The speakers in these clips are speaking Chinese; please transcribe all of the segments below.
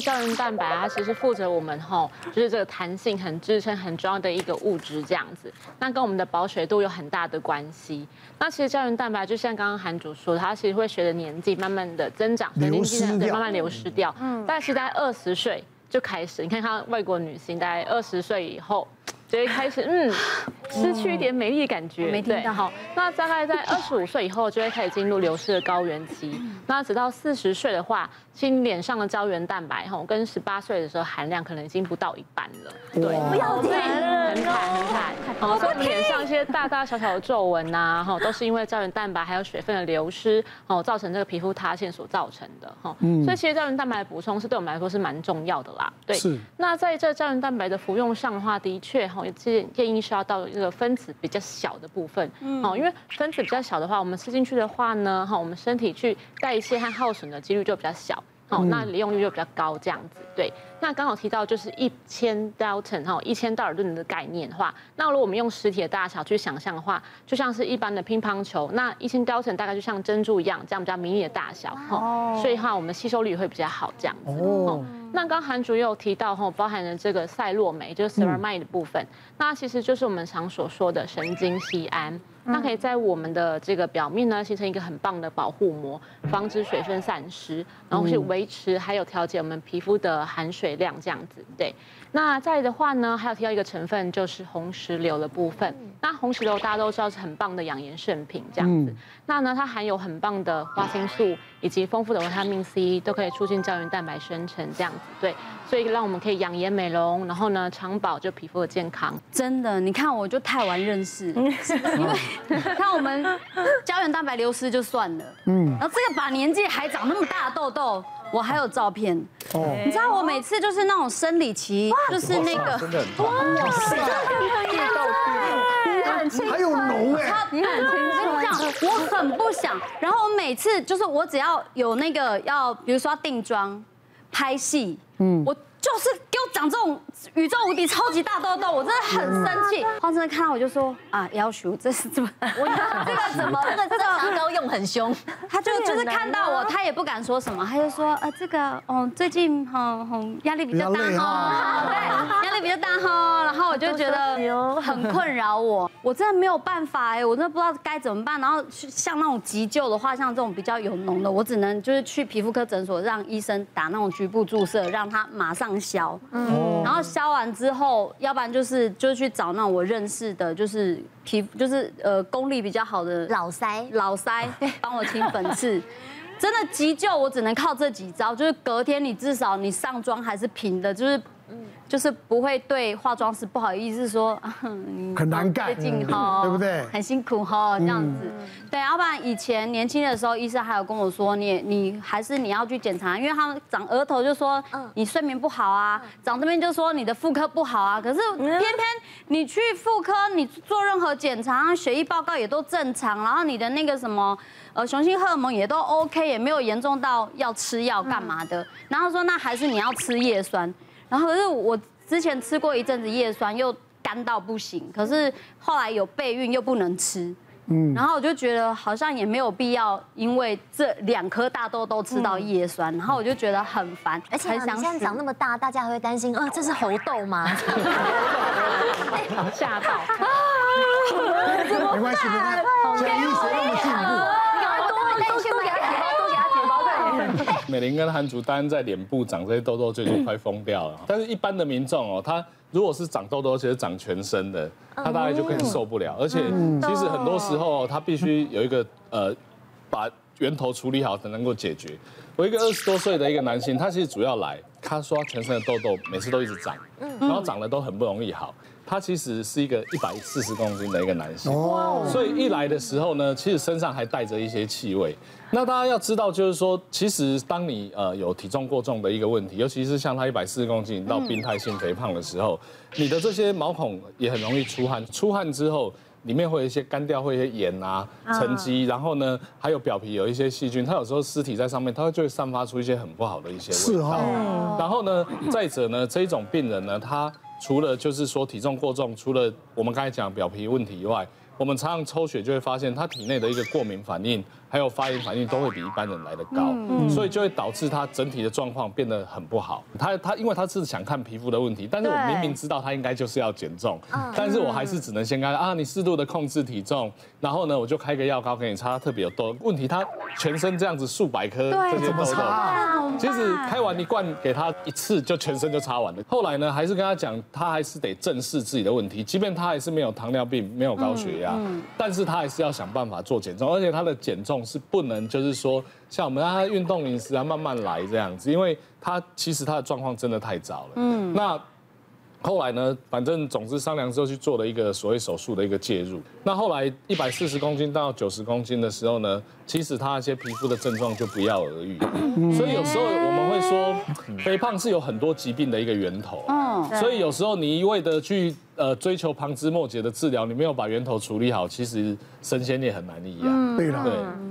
实胶原蛋白啊，它其实负责我们吼，就是这个弹性很支撑很重要的一个物质这样子。那跟我们的保水度有很大的关系。那其实胶原蛋白就像刚刚韩主说，它其实会随着年纪慢慢的增长，流失掉，慢慢流失掉。嗯，但是在二十岁就开始，你看看外国女性，大概二十岁以后。就会开始嗯，失去一点美丽的感觉，没听到好。那大概在二十五岁以后，就会开始进入流失的高原期。那直到四十岁的话，其实脸上的胶原蛋白哈，跟十八岁的时候含量可能已经不到一半了。对，不要紧，很惨很惨。哦，所以脸上一些大大小小的皱纹呐，哈，都是因为胶原蛋白还有水分的流失，哦，造成这个皮肤塌陷所造成的哈。所以其实胶原蛋白的补充是对我们来说是蛮重要的啦。对。是。那在这胶原蛋白的服用上的话，的确哈。建建议是要到这个分子比较小的部分，哦，因为分子比较小的话，我们吃进去的话呢，哈，我们身体去代谢和耗损的几率就比较小，哦，那利用率就比较高，这样子，对。那刚好提到就是一千 Dalton 哈，一千道尔顿的概念的话，那如果我们用实体的大小去想象的话，就像是一般的乒乓球，那一千 Dalton 大概就像珍珠一样，这样比较迷你的大小，哦，所以的话我们吸收率会比较好，这样子，哦。那刚韩主也有提到哈，包含了这个赛洛酶，就是 ceramide 的部分，那其实就是我们常所说的神经酰胺。它可以在我们的这个表面呢，形成一个很棒的保护膜，防止水分散失，然后去维持还有调节我们皮肤的含水量这样子。对，那再来的话呢，还有提到一个成分就是红石榴的部分。那红石榴大家都知道是很棒的养颜圣品这样子。那呢，它含有很棒的花青素以及丰富的维他命 C，都可以促进胶原蛋白生成这样子。对。所以让我们可以养颜美容，然后呢，长保就皮肤的健康。真的，你看我就太晚认识，因为看我们胶原蛋白流失就算了，嗯，然后这个把年纪还长那么大痘痘，我还有照片。哦，你知道我每次就是那种生理期，就是那个，哇，真的很严重，你很清，还有脓哎，你很清楚，这样我很不想。然后我每次就是我只要有那个要，比如说要定妆、拍戏。嗯，我就是给我长这种宇宙无敌超级大痘痘，我真的很生气。黄真的看到我就说啊，要求这是怎么？我这个怎么？这个这个牙膏用很凶。他就就是看到我，他也不敢说什么，他就说啊，这个哦，最近哈哈压力比较大哦，对，压力比较大哈。然后我就觉得很困扰我，我真的没有办法哎，我真的不知道该怎么办。然后像那种急救的话，像这种比较有脓的，我只能就是去皮肤科诊所，让医生打那种局部注射，让。他马上消，嗯，然后消完之后，要不然就是就去找那种我认识的，就是皮肤就是呃功力比较好的老塞老塞，帮我清粉刺。真的急救我只能靠这几招，就是隔天你至少你上妆还是平的，就是。就是不会对化妆师不好意思说，很难干，最近哈，对不对？很辛苦哈，这样子。对，要不然以前年轻的时候，医生还有跟我说，你你还是你要去检查，因为他们长额头就说你睡眠不好啊，长这边就说你的妇科不好啊。可是偏偏你去妇科，你做任何检查，血液报告也都正常，然后你的那个什么呃雄性荷尔蒙也都 OK，也没有严重到要吃药干嘛的。然后说那还是你要吃叶酸。然后可是我之前吃过一阵子叶酸，又干到不行。可是后来有备孕又不能吃，嗯，然后我就觉得好像也没有必要，因为这两颗大痘痘吃到叶酸，然后我就觉得很烦，而且你现在长那么大，大家还会担心，呃，这是猴痘吗？吓到！没关系，没关系，医生那么进步。美玲跟韩竹丹在脸部长这些痘痘，就已经快疯掉了。但是一般的民众哦，他如果是长痘痘，而且是长全身的，他大概就更受不了。而且其实很多时候，他必须有一个呃，把源头处理好才能够解决。我一个二十多岁的一个男性，他其实主要来，他说他全身的痘痘每次都一直长，然后长得都很不容易好。他其实是一个一百四十公斤的一个男性，所以一来的时候呢，其实身上还带着一些气味。那大家要知道，就是说，其实当你呃有体重过重的一个问题，尤其是像他一百四十公斤到病态性肥胖的时候，你的这些毛孔也很容易出汗，出汗之后里面会有一些干掉，会有一些盐啊沉积，然后呢还有表皮有一些细菌，它有时候尸体在上面，它就会散发出一些很不好的一些味道。是哦。然后呢，再者呢，这一种病人呢，他。除了就是说体重过重，除了我们刚才讲表皮问题以外，我们常常抽血就会发现他体内的一个过敏反应还有发炎反应都会比一般人来得高，所以就会导致他整体的状况变得很不好。他他因为他是想看皮肤的问题，但是我明明知道他应该就是要减重，但是我还是只能先跟他啊，你适度的控制体重，然后呢，我就开个药膏给你擦，特别有痘。问题他全身这样子数百颗这些痘痘，其实开完一罐给他一次就全身就擦完了。后来呢，还是跟他讲，他还是得正视自己的问题，即便他还是没有糖尿病，没有高血压，但是他还是要想办法做减重，而且他的减重。是不能，就是说，像我们让他运动饮食啊，慢慢来这样子，因为他其实他的状况真的太糟了。嗯，那后来呢，反正总之商量之后去做了一个所谓手术的一个介入。那后来一百四十公斤到九十公斤的时候呢，其实他一些皮肤的症状就不药而愈。所以有时候我们会说，肥胖是有很多疾病的一个源头。嗯，所以有时候你一味的去。呃，追求旁枝末节的治疗，你没有把源头处理好，其实神仙也很难医啊。对了，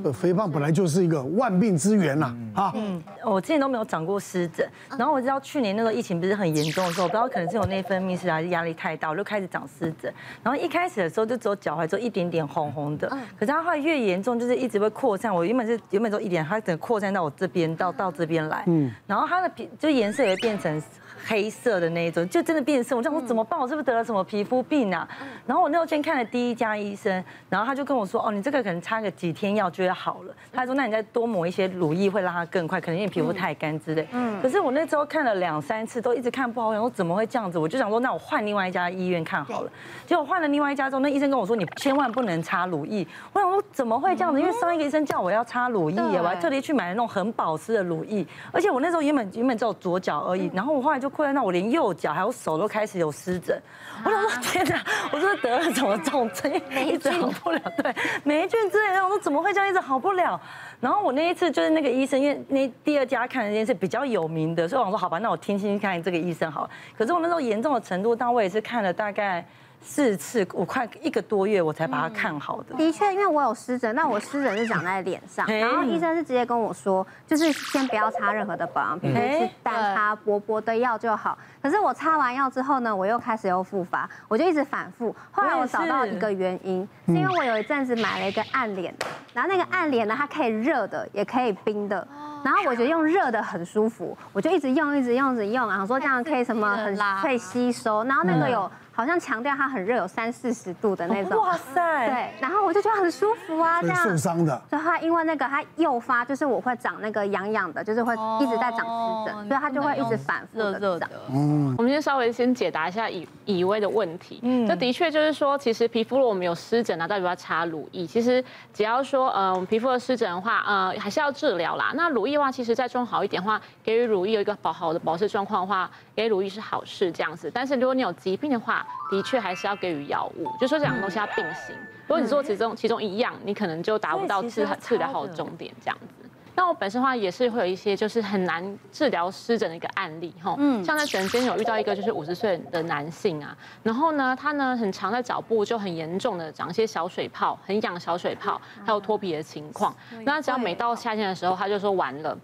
对，肥胖本来就是一个万病之源呐。啊，嗯，我之前都没有长过湿疹，然后我知道去年那个疫情不是很严重的时候，我不知道可能是有内分泌失调还是压力太大，我就开始长湿疹。然后一开始的时候就只有脚踝，就一点点红红的，可是它后来越严重，就是一直会扩散。我原本是原本都一点，它整个扩散到我这边，到到这边来。嗯，然后它的皮就颜色也会变成。黑色的那一种，就真的变色。我这样说怎么办？我是不是得了什么皮肤病啊？然后我那时候先看了第一家医生，然后他就跟我说：“哦，你这个可能擦个几天药就会好了。”他说：“那你再多抹一些乳液，会让它更快，可能因为皮肤太干之类。”嗯。可是我那时候看了两三次，都一直看不好。我想说怎么会这样子？我就想说，那我换另外一家医院看好了。结果换了另外一家之后，那医生跟我说：“你千万不能擦乳液。”我想说怎么会这样子？因为上一个医生叫我要擦乳液，我还特地去买了那种很保湿的乳液。而且我那时候原本原本只有左脚而已，然后我后来就扩散到我连右。脚还有手都开始有湿疹，我想说天哪，我是得了什么重症，一直好不了，对，霉菌之类的，我说怎么会这样一直好不了？然后我那一次就是那个医生，因为那第二家看的那是比较有名的，所以我说好吧，那我听听看这个医生好了。可是我那时候严重的程度，但我也是看了大概。四次，我快一个多月我才把它看好的。的确，因为我有湿疹，那我湿疹是长在脸上，然后医生是直接跟我说，就是先不要擦任何的保养品，就是单擦薄薄的药就好。可是我擦完药之后呢，我又开始又复发，我就一直反复。后来我找到一个原因，是因为我有一阵子买了一个按脸的，然后那个按脸呢，它可以热的，也可以冰的。然后我觉得用热的很舒服，我就一直用，一直用，一直用，然后说这样可以什么很可以吸收。然后那个有。好像强调它很热，有三四十度的那种。哇塞！对，然后我就觉得很舒服啊，这样。受伤的。所以它因为那个它诱发，就是我会长那个痒痒的，就是会一直在长湿疹，所以它就会一直反复的长。嗯。我们先稍微先解答一下以以为的问题。嗯。这的确就是说，其实皮肤如果我们有湿疹啊，到底要擦乳液？其实只要说呃，我们皮肤的湿疹的话，呃，还是要治疗啦。那乳液的话，其实再装好一点的话，给予乳液有一个保好的保湿状况的话，给乳液是好事这样子。但是如果你有疾病的话，的确还是要给予药物，就说这两个东西要并行。如果你做其中其中一样，你可能就达不到治治疗好的终点这样子。那我本身的话也是会有一些就是很难治疗湿疹的一个案例哈，嗯，像在诊间有遇到一个就是五十岁的男性啊，然后呢他呢很常在脚部就很严重的长一些小水泡，很痒小水泡，还有脱皮的情况。那只要每到夏天的时候，他就说完了。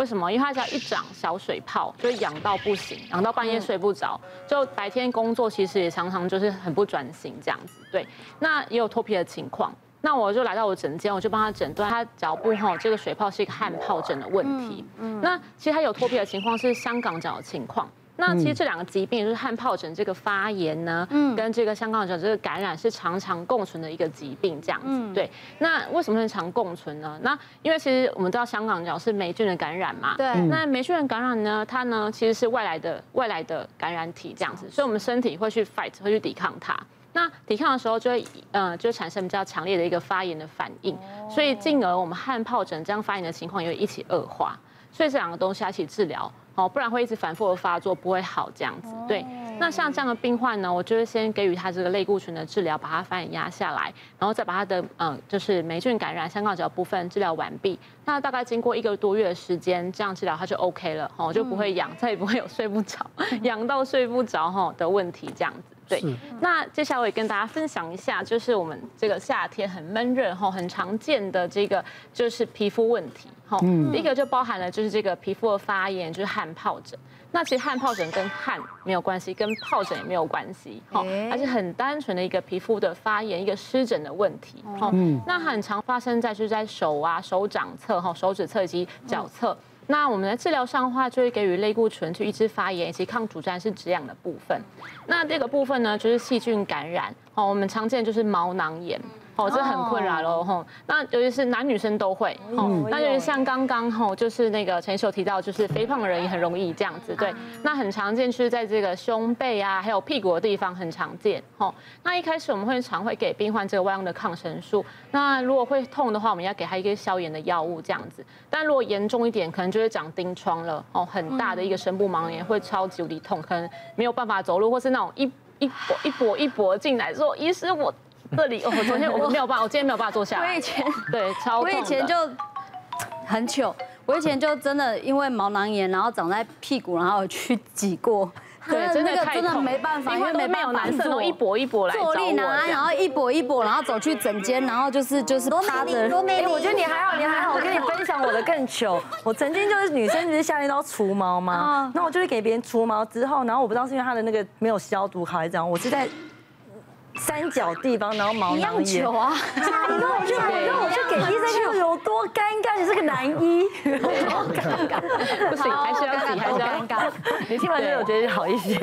为什么？因为他只要一长小水泡，就会痒到不行，痒到半夜睡不着，就白天工作其实也常常就是很不专心这样子。对，那也有脱皮的情况，那我就来到我诊间，我就帮他诊断他脚部哈这个水泡是一个汗疱疹的问题。嗯，那其实他有脱皮的情况是香港脚的情况。那其实这两个疾病就是汗疱疹这个发炎呢，嗯，跟这个香港脚这个感染是常常共存的一个疾病，这样子。对，那为什么会常共存呢？那因为其实我们知道香港脚是霉菌的感染嘛，对。那霉菌的感染呢，它呢其实是外来的外来的感染体这样子，所以我们身体会去 fight，会去抵抗它。那抵抗的时候就会，呃，就产生比较强烈的一个发炎的反应，所以进而我们汗疱疹这样发炎的情况也会一起恶化，所以这两个东西要一起治疗。哦，不然会一直反复的发作，不会好这样子。对，那像这样的病患呢，我就会先给予他这个类固醇的治疗，把他发炎压下来，然后再把他的嗯，就是霉菌感染香港脚部分治疗完毕。那大概经过一个多月的时间，这样治疗他就 OK 了，哦，就不会痒，再也不会有睡不着、痒到睡不着哈的问题这样子。对，那接下来我也跟大家分享一下，就是我们这个夏天很闷热哈，很常见的这个就是皮肤问题哈。第一个就包含了就是这个皮肤的发炎，就是汗疱疹。那其实汗疱疹跟汗没有关系，跟疱疹也没有关系，哦，它是很单纯的一个皮肤的发炎，一个湿疹的问题，哦，那很常发生在就是在手啊、手掌侧、哈、手指侧以及脚侧。那我们在治疗上的话，就会给予类固醇去抑制发炎以及抗组织胺是止痒的部分。那这个部分呢，就是细菌感染，哦，我们常见就是毛囊炎。哦，这很困扰喽吼。那尤其是男女生都会，哦，那就是像刚刚吼，就是那个陈医师有提到，就是肥胖的人也很容易这样子，对。那很常见，就是在这个胸背啊，还有屁股的地方很常见，吼。那一开始我们会常会给病患这个外用的抗生素。那如果会痛的话，我们要给他一个消炎的药物这样子。但如果严重一点，可能就会长钉疮了，哦，很大的一个深部盲炎，会超级无敌痛，可能没有办法走路，或是那种一一搏一跛一跛进来说，医师我。这里，我昨天我没有办法，我今天没有办法坐下来。我以前对超，我以前就很糗，我以前就真的因为毛囊炎，然后长在屁股，然后去挤过。对，真的真的没办法，因为没有男生一跛一跛来坐立难安，然后一跛一跛，然后走去整间，然后就是就是趴着。哎，我觉得你还好，你还好。我跟你分享我的更糗。我曾经就是女生，不是夏天都要除毛吗？那我就是给别人除毛之后，然后我不知道是因为他的那个没有消毒好还是怎样，我是在。三角地方，然后毛囊炎啊！你让我去，你让我去给医生看有多尴尬。你是个男一，好尴尬，不行，还是要挤，还是要尴尬。你听完之后，我觉得好一些。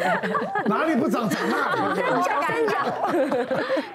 哪里不长长那里？三角。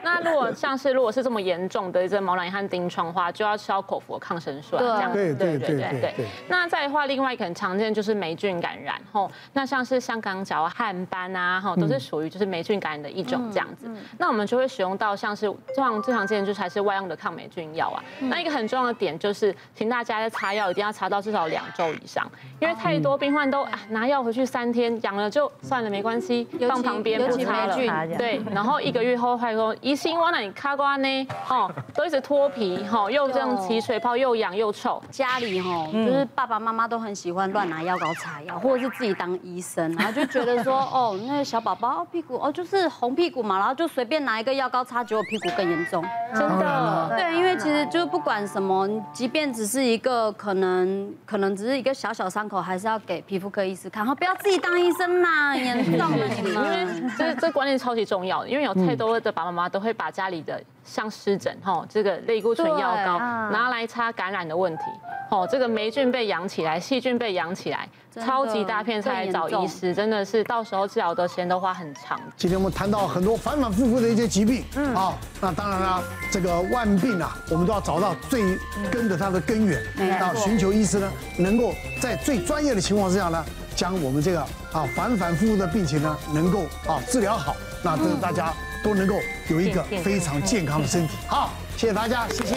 那如果像是如果是这么严重的这毛囊炎和丁疮的话，就要吃到口服的抗生素这样。对对对对对。那再的话，另外一个很常见就是霉菌感染吼。那像是香港脚、汗斑啊，吼，都是属于就是霉菌感染的一种这样子。那我们就会使用到像是最常最常见的就是还是外用的抗霉菌药啊。那一个很重要的点就是，请大家在擦药一定要擦到至少两周以上，因为太多病患都拿药回去三天痒了就算了没关系，放旁边不擦了。对，然后一个月后还说医生我哪里卡瓜呢？哦，都一直脱皮，哈，又这样起水泡，又痒又臭。家里哈，就是爸爸妈妈都很喜欢乱拿药膏擦药，或者是自己当医生，然后就觉得说 哦，那个小宝宝屁股哦就是红屁股嘛，然后就随便拿一个药。药膏擦，结果屁股更严重，真的。对，因为其实就不管什么，即便只是一个可能，可能只是一个小小伤口，还是要给皮肤科医师看，好不要自己当医生嘛，严重了你们。因为这这观念超级重要的，因为有太多的爸爸妈妈都会把家里的像湿疹哈，这个类固醇药膏拿来擦感染的问题。哦，这个霉菌被养起来，细菌被养起来，超级大片才来找医师，真的是到时候治疗的时间都花很长。今天我们谈到很多反反复复的一些疾病，嗯，好，那当然了，这个万病啊，我们都要找到最根的它的根源，啊，寻求医师呢，能够在最专业的情况之下呢，将我们这个啊反反复复的病情呢，能够啊治疗好，那这大家都能够有一个非常健康的身体。好，谢谢大家，谢谢。